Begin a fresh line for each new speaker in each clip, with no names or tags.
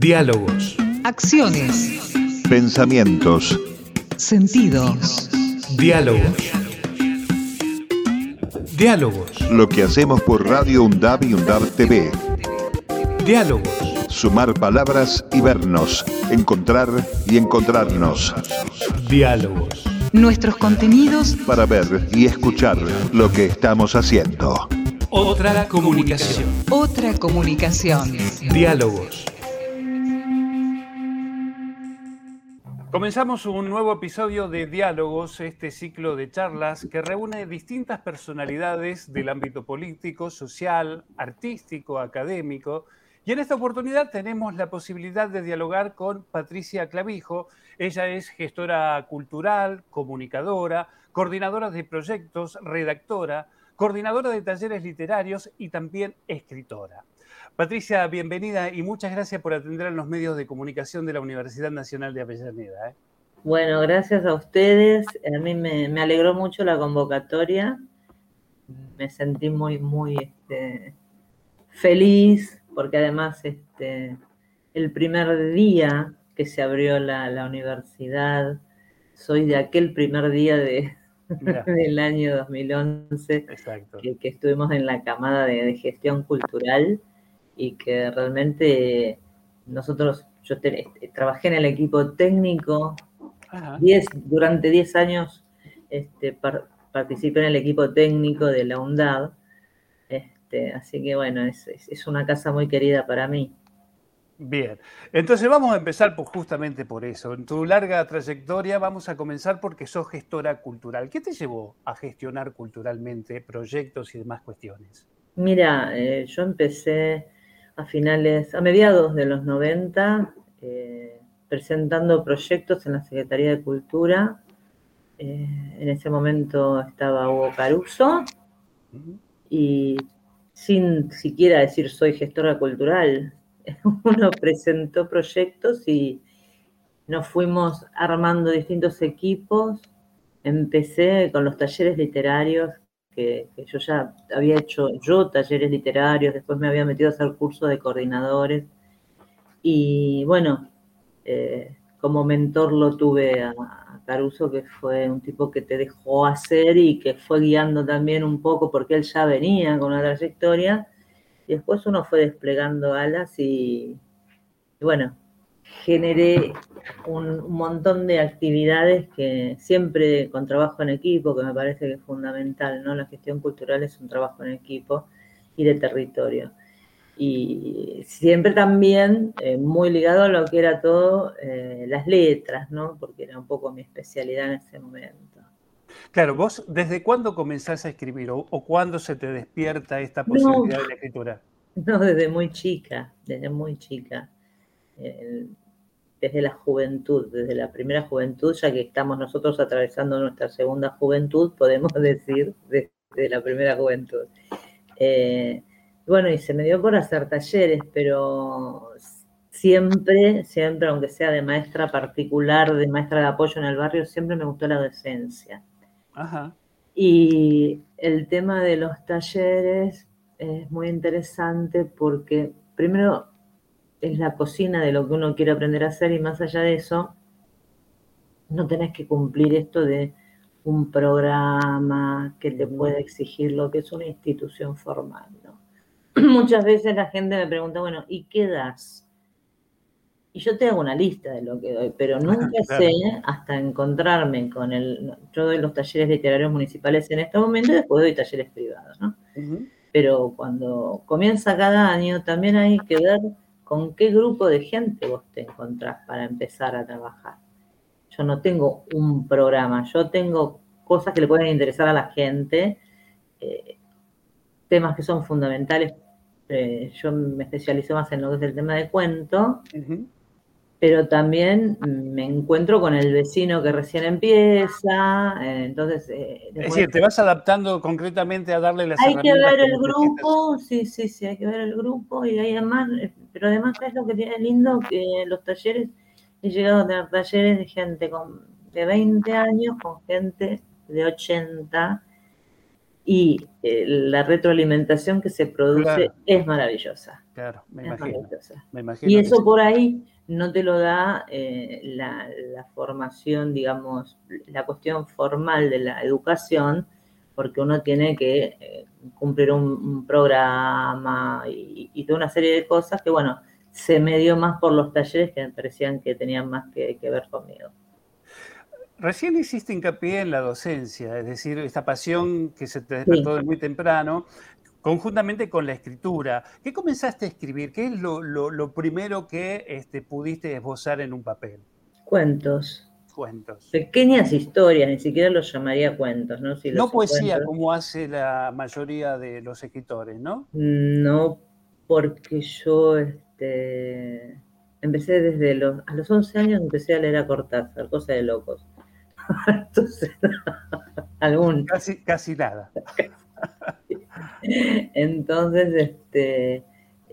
Diálogos.
Acciones.
Pensamientos.
Sentidos.
Diálogos. Diálogos.
Lo que hacemos por Radio UNDAB y UNDAB TV.
Diálogos.
Sumar palabras y vernos. Encontrar y encontrarnos.
Diálogos.
Nuestros contenidos
Para ver y escuchar lo que estamos haciendo.
Otra comunicación.
Otra comunicación.
Diálogos. Comenzamos un nuevo episodio de Diálogos, este ciclo de charlas que reúne distintas personalidades del ámbito político, social, artístico, académico. Y en esta oportunidad tenemos la posibilidad de dialogar con Patricia Clavijo. Ella es gestora cultural, comunicadora, coordinadora de proyectos, redactora, coordinadora de talleres literarios y también escritora. Patricia, bienvenida y muchas gracias por atender a los medios de comunicación de la Universidad Nacional de Avellaneda. ¿eh?
Bueno, gracias a ustedes. A mí me, me alegró mucho la convocatoria. Me sentí muy, muy este, feliz porque además este, el primer día que se abrió la, la universidad, soy de aquel primer día de, del año 2011
Exacto.
que, que estuvimos en la camada de, de gestión cultural y que realmente nosotros, yo te- este, trabajé en el equipo técnico. 10 durante 10 años este, par- participé en el equipo técnico de la UNDAD, este, así que bueno, es, es- es una casa muy querida para mí.
Bien, entonces vamos a empezar por- justamente por eso. En tu larga trayectoria vamos a comenzar porque sos gestora cultural. ¿Qué te llevó a gestionar culturalmente proyectos y demás cuestiones?
Mira, eh, yo empecé a finales, a mediados de los 90, eh, presentando proyectos en la Secretaría de Cultura. Eh, en ese momento estaba Hugo Caruso y sin siquiera decir soy gestora cultural, uno presentó proyectos y nos fuimos armando distintos equipos. Empecé con los talleres literarios, que, yo ya había hecho yo talleres literarios, después me había metido a hacer cursos de coordinadores. Y bueno, eh, como mentor lo tuve a, Caruso, que fue un tipo que te dejó hacer y que fue guiando también un poco porque él ya venía con una trayectoria. Y después uno fue desplegando alas y bueno, generé un, montón de actividades que siempre con trabajo en equipo, que me parece que es fundamental, ¿no? La gestión cultural es un trabajo en equipo y de territorio. Y siempre también eh, muy ligado a lo que era todo eh, las letras, ¿no? Porque era un poco mi especialidad en ese momento.
Claro, vos, ¿desde cuándo comenzás a escribir o, o cuándo se te despierta esta
No.
posibilidad de la escritura?
No, desde muy chica, desde muy chica. Eh, desde la juventud, desde la primera juventud, ya que estamos nosotros atravesando nuestra segunda juventud, podemos decir desde la primera juventud. Eh, bueno, y se me dio por hacer talleres, pero siempre, siempre, aunque sea de maestra particular, de maestra de apoyo en el barrio, siempre me gustó la docencia.
Ajá.
Y el tema de los talleres es muy interesante porque primero es la cocina de lo que uno quiere aprender a hacer y más allá de eso, no tenés que cumplir esto de un programa que te pueda exigir lo que es una institución formal. ¿no? Muchas veces la gente me pregunta, bueno, ¿y qué das? Y yo te hago una lista de lo que doy, pero nunca
Claro.
sé hasta encontrarme con el... Yo doy los talleres literarios municipales en este momento y después doy talleres privados, ¿no? Pero cuando comienza cada año también hay que ver con qué grupo de gente vos te encontrás para empezar a trabajar. Yo no tengo un programa, yo tengo cosas que le pueden interesar a la gente, eh, temas que son fundamentales. Eh, yo me especializo más en lo que es el tema de cuento. Pero también me encuentro con el vecino que recién empieza, eh, entonces... eh,
Es decir, te vas adaptando concretamente a darle las
hay que ver el grupo, sí, sí, sí, hay que ver el grupo y hay además, eh, pero además es lo que tiene lindo que los talleres, he llegado a tener talleres de gente con, de 20 años con gente de 80 y eh, la retroalimentación que se produce
Claro.
es maravillosa.
Claro, me
es
imagino.
maravillosa.
Me imagino
Y eso por ahí no te lo da eh, la, la formación, digamos, la cuestión formal de la educación, porque uno tiene que eh, cumplir un, un programa y, y toda una serie de cosas que, bueno, se me dio más por los talleres que me parecían que tenían más que, que ver conmigo.
Recién hiciste hincapié en la docencia, es decir, esta pasión que se te despertó de muy temprano, conjuntamente con la escritura. ¿Qué comenzaste a escribir? ¿Qué es lo, lo- lo primero que este, pudiste esbozar en un papel?
Cuentos,
Cuentos.
pequeñas historias, ni siquiera los llamaría cuentos, ¿no? Si
No poesía como hace la mayoría de los escritores, ¿no?
No, porque yo este, empecé desde los, a los 11 años empecé a leer a Cortázar, cosa de locos. Entonces, algún,
Casi, casi nada.
entonces, este,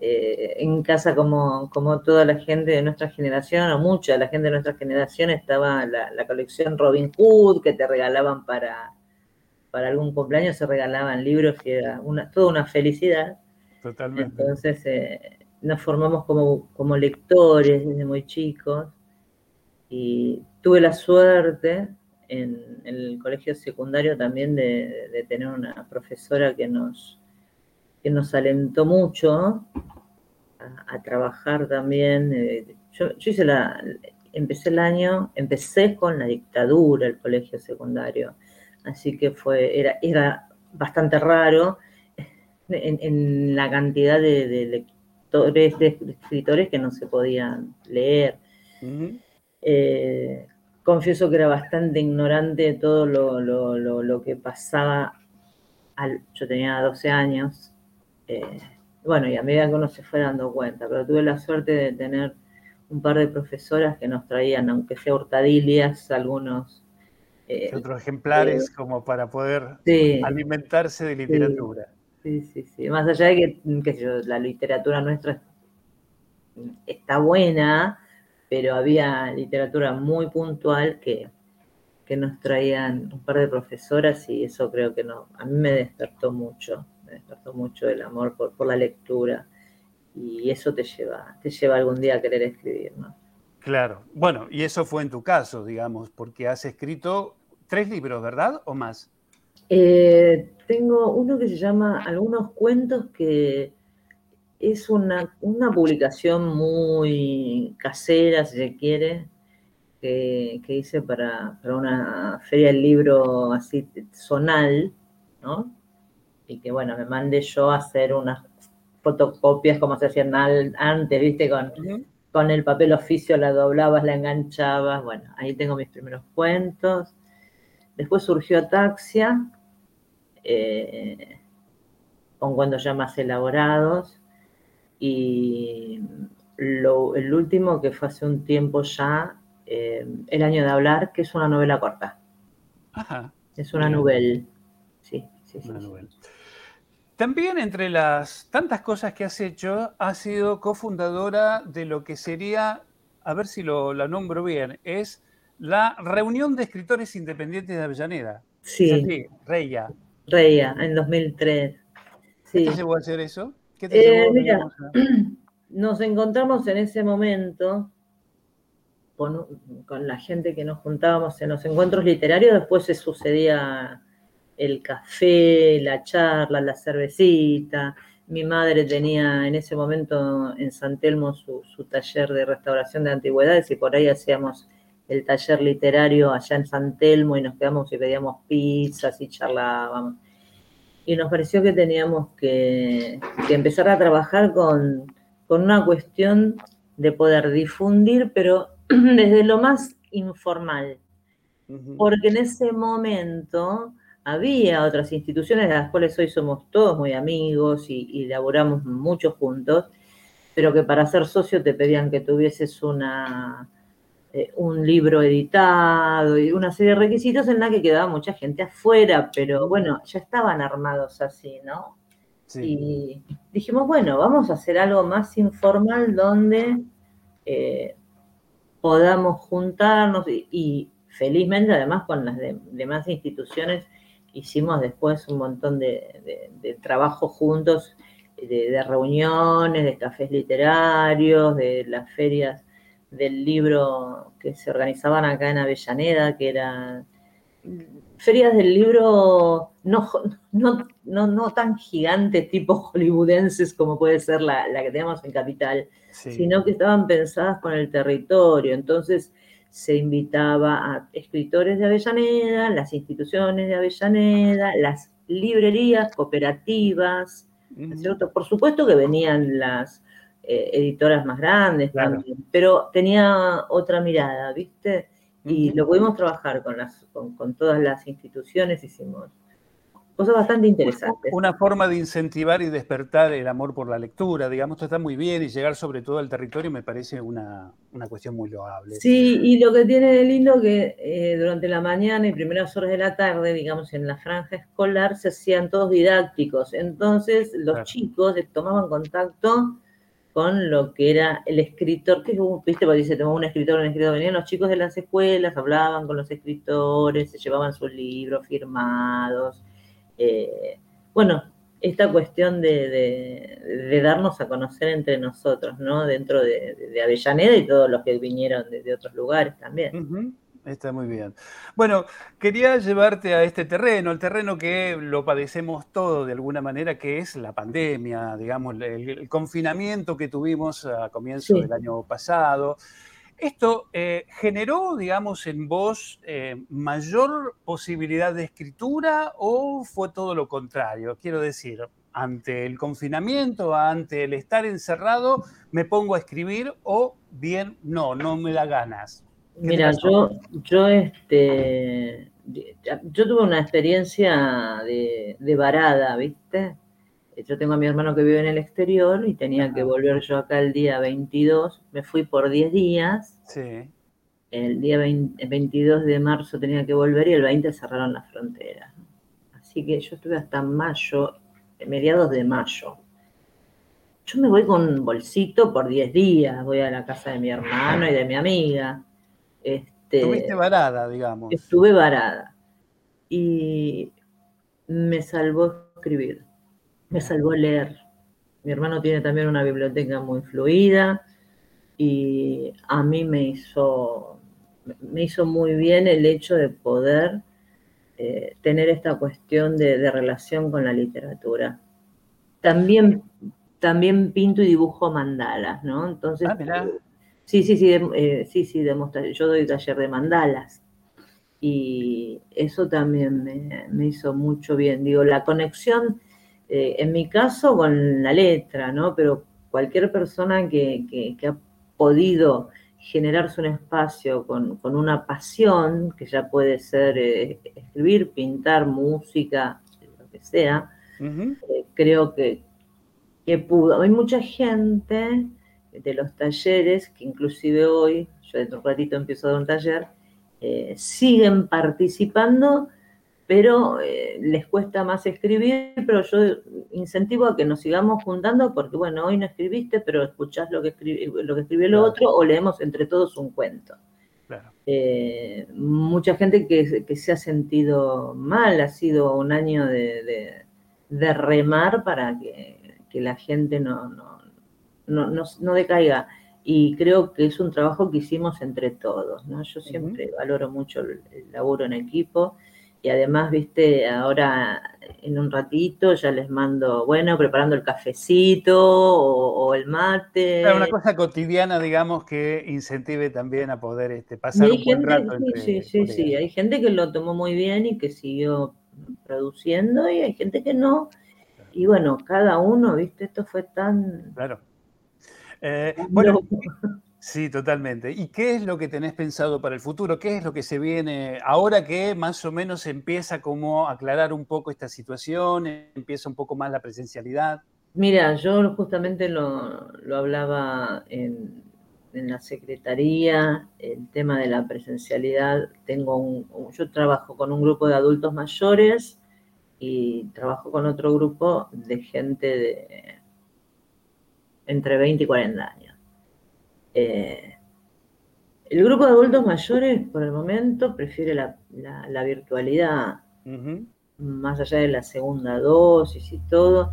eh, en casa como, como toda la gente de nuestra generación, o mucha de la gente de nuestra generación, estaba la, la colección Robin Hood, que te regalaban para, para algún cumpleaños, se regalaban libros y era una, toda una felicidad.
Totalmente.
Entonces eh, nos formamos como, como lectores desde muy chicos y tuve la suerte en, en el colegio secundario también de, de tener una profesora que nos, que nos alentó mucho a, a trabajar también. eh, yo, yo hice la, empecé el año, empecé con la dictadura el colegio secundario, así que fue, era, era bastante raro en, en la cantidad de, de lectores, de escritores que no se podían leer. Eh, confieso que era bastante ignorante de todo lo, lo- lo- lo que pasaba. Al, yo tenía 12 años. Eh, bueno, y a medida que uno se fue dando cuenta, pero tuve la suerte de tener un par de profesoras que nos traían, aunque sea hurtadilias, algunos. eh,
¿Qué otros ejemplares como para poder
sí,
alimentarse de literatura?
Sí, sí, sí. Más allá de que, qué sé yo, la literatura nuestra está buena, pero había literatura muy puntual que, que nos traían un par de profesoras y eso creo que no, a mí me despertó mucho, me despertó mucho el amor por, por la lectura y eso te lleva, te lleva algún día a querer escribir, ¿no?
Claro. Bueno, y eso fue en tu caso, digamos, porque has escrito tres libros, ¿verdad? ¿O más?
Eh, tengo uno que se llama Algunos cuentos que es una, una publicación muy casera, si se quiere, que, que hice para, para una feria del libro así zonal, ¿no? Y que bueno, me mandé yo a hacer unas fotocopias como se hacían antes, ¿viste? Con, con el papel oficio la doblabas, la enganchabas. Bueno, ahí tengo mis primeros cuentos. Después surgió Ataxia, eh, con cuentos ya más elaborados. Y lo- el último que fue hace un tiempo ya, eh, El año de hablar, que es una novela corta.
Ajá.
Es una novela. Sí, sí, sí.
Una
sí.
También entre las tantas cosas que has hecho, has sido cofundadora de lo que sería, a ver si lo, la nombro bien, es la Reunión de Escritores Independientes de Avellaneda.
Sí,
así, Reya.
Reía, en 2003.
¿Qué
Sí.
te llevó a hacer eso? ¿Qué te
Eh,
llevó,
mira,
a-
Nos encontramos en ese momento con, con la gente que nos juntábamos en los encuentros literarios, después se sucedía el café, la charla, la cervecita. Mi madre tenía en ese momento en San Telmo su, su taller de restauración de antigüedades y por ahí hacíamos el taller literario allá en San Telmo y nos quedamos y pedíamos pizzas y charlábamos. Y nos pareció que teníamos que, que empezar a trabajar con, con una cuestión de poder difundir, pero desde lo más informal porque en ese momento había otras instituciones de las cuales hoy somos todos muy amigos y, y laboramos mucho juntos, pero que para ser socio te pedían que tuvieses una, eh, un libro editado y una serie de requisitos en la que quedaba mucha gente afuera, pero bueno, ya estaban armados así, ¿no?
Sí.
Y dijimos, bueno, vamos a hacer algo más informal donde eh, podamos juntarnos y, y felizmente además con las de- demás instituciones hicimos después un montón de, de, trabajo juntos, de, reuniones, de cafés literarios, de las ferias del libro que se organizaban acá en Avellaneda, que eran ferias del libro no, no, no, tan gigantes tipo hollywoodenses como puede ser la, que tenemos en Capital, sino que estaban pensadas con el territorio. Entonces se invitaba a escritores de Avellaneda, las instituciones de Avellaneda, las librerías cooperativas, Por supuesto que venían las eh, editoras más grandes también, pero tenía otra mirada, ¿viste? Y lo pudimos trabajar con, las, con, todas las instituciones, hicimos cosas bastante interesantes.
Una forma de incentivar y despertar el amor por la lectura, digamos, esto está muy bien y llegar sobre todo al territorio me parece una, cuestión muy loable.
Sí, y lo que tiene de lindo que eh, durante la mañana y primeras horas de la tarde, digamos, en la franja escolar se hacían todos didácticos, entonces los chicos tomaban contacto con lo que era el escritor, que viste, porque dice, tengo un escritor, un escritor, venían los chicos de las escuelas, hablaban con los escritores, se llevaban sus libros firmados. Eh, bueno, esta cuestión de, darnos a conocer entre nosotros, ¿no? Dentro de, Avellaneda y todos los que vinieron de, otros lugares también.
Está muy bien. Bueno, quería llevarte a este terreno, el terreno que lo padecemos todo de alguna manera, que es la pandemia, digamos, el, confinamiento que tuvimos a comienzo del año pasado. Esto eh, generó, digamos, en vos eh, mayor posibilidad de escritura o fue todo lo contrario? Quiero decir, ante el confinamiento, ante el estar encerrado, me pongo a escribir o bien no, no me da ganas.
Mira, yo, yo, este, yo tuve una experiencia de, varada, ¿viste? Yo tengo a mi hermano que vive en el exterior y tenía que volver yo acá el día 22. Me fui por 10 días. Sí. El día 22 de marzo tenía que volver y el 20 cerraron las fronteras. Así que yo estuve hasta mayo, mediados de mayo. Yo me voy con un bolsito por 10 días, voy a la casa de mi hermano y de mi amiga.
Este, Estuviste varada, digamos.
Estuve varada. Y me salvó escribir, me salvó leer. Mi hermano tiene también una biblioteca muy fluida y a mí me hizo, me hizo muy bien el hecho de poder eh, tener esta cuestión de, relación con la literatura. También, también pinto y dibujo mandalas, ¿no? Entonces, ah, Sí, sí, sí, eh, sí, sí, yo doy taller de mandalas y eso también me, hizo mucho bien. Digo, la conexión, eh, en mi caso, con la letra, ¿no? Pero cualquier persona que, ha podido generarse un espacio con, una pasión, que ya puede ser eh, escribir, pintar, música, lo que sea, creo que, que pudo. Hay mucha gente de los talleres, que inclusive hoy, yo dentro de un ratito empiezo a dar un taller, eh, siguen participando, pero eh, les cuesta más escribir, pero yo incentivo a que nos sigamos juntando porque, bueno, hoy no escribiste, pero escuchás lo que, escribió, lo que escribió el otro o leemos entre todos un cuento. Eh, mucha gente que, se ha sentido mal, ha sido un año de, remar para que, la gente no, no, no, decaiga. Y creo que es un trabajo que hicimos entre todos, ¿no? Yo siempre valoro mucho el, laburo en equipo y además, viste, ahora en un ratito ya les mando, bueno, preparando el cafecito o, el mate.
una cosa cotidiana, digamos, que incentive también a poder este, pasar un buen rato.
Sí, sí, sí, hay gente que lo tomó muy bien y que siguió produciendo y hay gente que no. Y bueno, cada uno, viste, esto fue tan...
Claro eh, bueno, sí, totalmente. ¿Y qué es lo que tenés pensado para el futuro? ¿Qué es lo que se viene ahora que más o menos empieza como a aclarar un poco esta situación, empieza un poco más la presencialidad?
Mira, yo justamente lo, hablaba en, la secretaría, el tema de la presencialidad. Tengo un, yo trabajo con un grupo de adultos mayores y trabajo con otro grupo de gente de entre 20 y 40 años. Eh, el grupo de adultos mayores, por el momento, prefiere la, virtualidad. más allá de la segunda dosis y todo,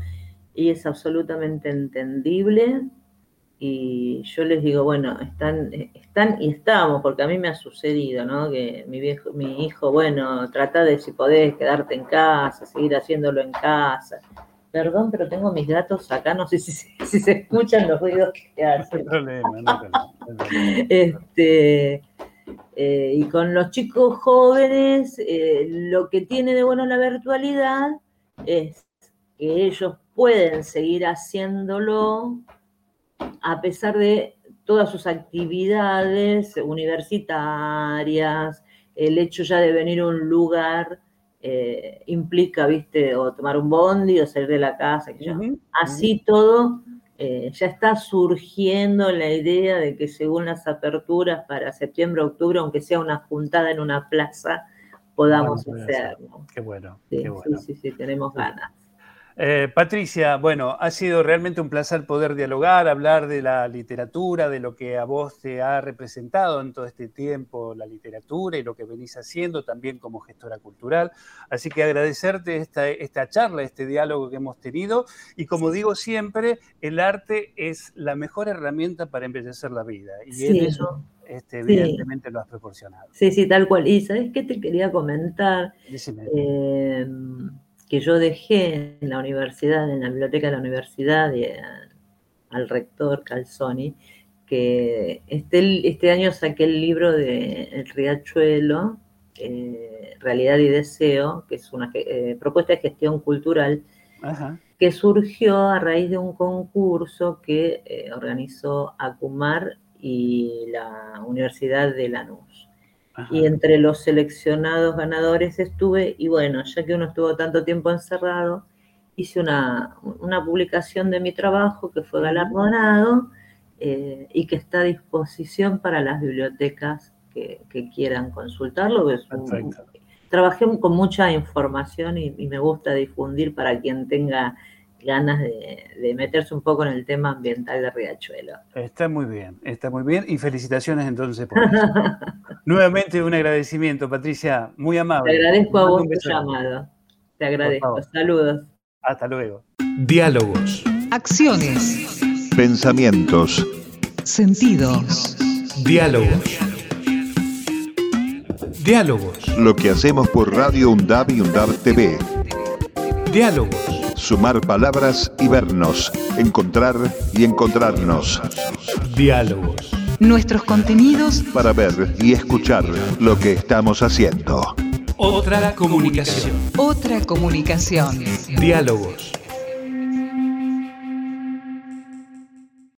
y es absolutamente entendible. Y yo les digo, bueno, están, están y estamos, porque a mí me ha sucedido, ¿no? Que mi viejo, mi hijo, bueno, trata de si podés quedarte en casa, seguir haciéndolo en casa. Perdón, pero tengo mis gatos acá, no sé si, si se escuchan los ruidos que hacen. No hay problema, no hay problema. Este, eh, y con los chicos jóvenes, eh, lo que tiene de bueno la virtualidad es que ellos pueden seguir haciéndolo a pesar de todas sus actividades universitarias, el hecho ya de venir a un lugar eh, implica, viste, o tomar un bondi o salir de la casa, así todo eh, ya está surgiendo la idea de que según las aperturas para septiembre, octubre, aunque sea una juntada en una plaza, podamos hacerlo.
Qué bueno,
sí,
qué bueno.
Sí, sí, sí, tenemos ganas.
Eh, Patricia, bueno, ha sido realmente un placer poder dialogar, hablar de la literatura, de lo que a vos te ha representado en todo este tiempo la literatura y lo que venís haciendo también como gestora cultural. Así que agradecerte esta, esta charla, este diálogo que hemos tenido. Y como digo siempre, el arte es la mejor herramienta para embellecer la vida. Y en eso este, evidentemente lo has proporcionado.
Sí, sí, tal cual. Y sabes qué te quería comentar. Eh, que yo dejé en la universidad, en la biblioteca de la universidad, y, eh, al rector Calzoni, que este, este año saqué el libro de El Riachuelo, eh, Realidad y Deseo, que es una eh, propuesta de gestión cultural, que surgió a raíz de un concurso que organizó Acumar y la Universidad de Lanús. Y entre los seleccionados ganadores estuve, y bueno, ya que uno estuvo tanto tiempo encerrado, hice una, publicación de mi trabajo que fue galardonado eh, y que está a disposición para las bibliotecas que, quieran consultarlo. trabajé con mucha información y, me gusta difundir para quien tenga ganas de, meterse un poco en el tema ambiental de Riachuelo.
Está muy bien, está muy bien y felicitaciones entonces por eso. Nuevamente un agradecimiento, Patricia, muy amable.
Te agradezco a vos tu llamado. Te agradezco. Saludos.
Hasta luego.
Diálogos. Acciones.
Pensamientos.
Sentidos.
Diálogos. Diálogos.
Lo que hacemos por Radio UNDAB y UNDAB TV.
Diálogos
sumar palabras y vernos, encontrar y encontrarnos.
Diálogos.
Nuestros contenidos
para ver y escuchar lo que estamos haciendo.
Otra comunicación.
Otra comunicación.
Diálogos.